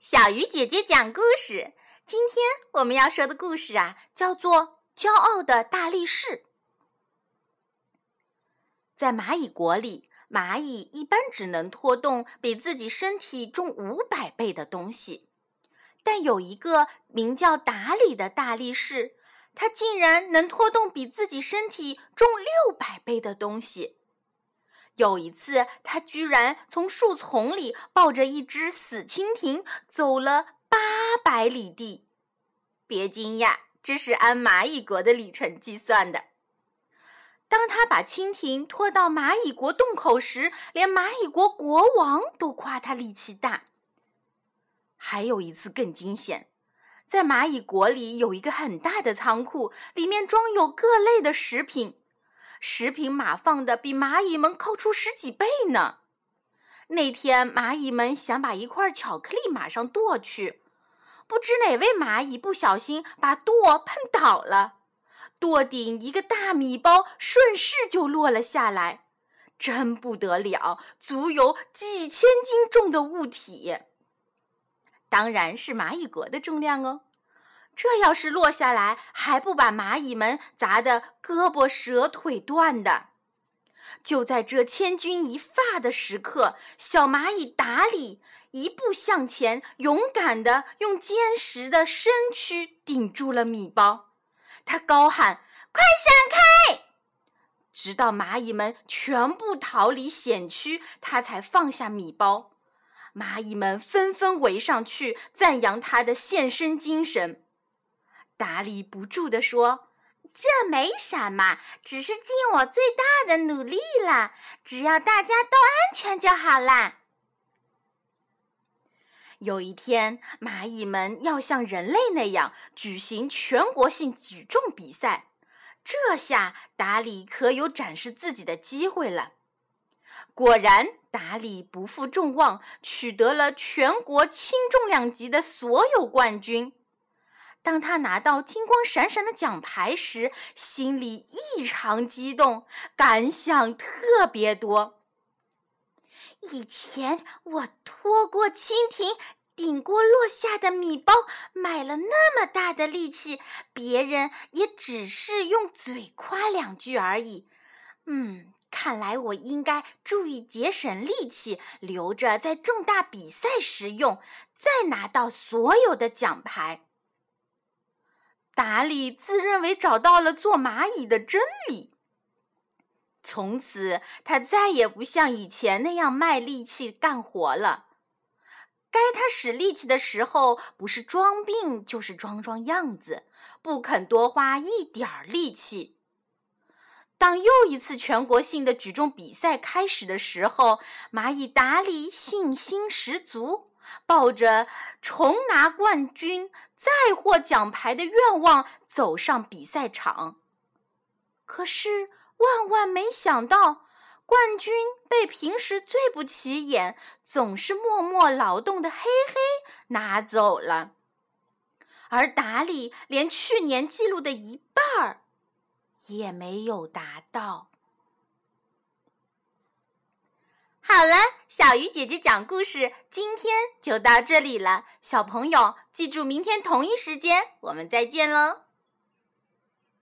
小鱼姐姐讲故事。今天我们要说的故事啊，叫做《骄傲的大力士》。在蚂蚁国里，蚂蚁一般只能拖动比自己身体重五百倍的东西，但有一个名叫达里的大力士，他竟然能拖动比自己身体重六百倍的东西。有一次，他居然从树丛里抱着一只死蜻蜓走了八百里地。别惊讶，这是按蚂蚁国的里程计算的。当他把蜻蜓拖到蚂蚁国洞口时，连蚂蚁国国王都夸他力气大。还有一次更惊险，在蚂蚁国里有一个很大的仓库，里面装有各类的食品。食品码放的比蚂蚁们高出十几倍呢。那天，蚂蚁们想把一块巧克力马上剁去，不知哪位蚂蚁不小心把剁碰倒了，剁顶一个大米包顺势就落了下来，真不得了，足有几千斤重的物体，当然是蚂蚁国的重量哦。这要是落下来，还不把蚂蚁们砸得胳膊折腿断的？就在这千钧一发的时刻，小蚂蚁达里一步向前，勇敢地用坚实的身躯顶住了米包。他高喊：“快闪开！”直到蚂蚁们全部逃离险区，他才放下米包。蚂蚁们纷纷围上去，赞扬他的献身精神。达里不住地说：“这没什么，只是尽我最大的努力了。只要大家都安全就好啦。”有一天，蚂蚁们要像人类那样举行全国性举重比赛，这下达里可有展示自己的机会了。果然，达里不负众望，取得了全国轻重量级的所有冠军。当他拿到金光闪闪的奖牌时，心里异常激动，感想特别多。以前我拖过蜻蜓，顶过落下的米包，买了那么大的力气，别人也只是用嘴夸两句而已。嗯，看来我应该注意节省力气，留着在重大比赛时用，再拿到所有的奖牌。达里自认为找到了做蚂蚁的真理，从此他再也不像以前那样卖力气干活了。该他使力气的时候，不是装病就是装装样子，不肯多花一点儿力气。当又一次全国性的举重比赛开始的时候，蚂蚁达里信心十足。抱着重拿冠军、再获奖牌的愿望走上比赛场，可是万万没想到，冠军被平时最不起眼、总是默默劳动的黑黑拿走了，而达里连去年记录的一半儿也没有达到。好了，小鱼姐姐讲故事，今天就到这里了。小朋友，记住明天同一时间，我们再见喽。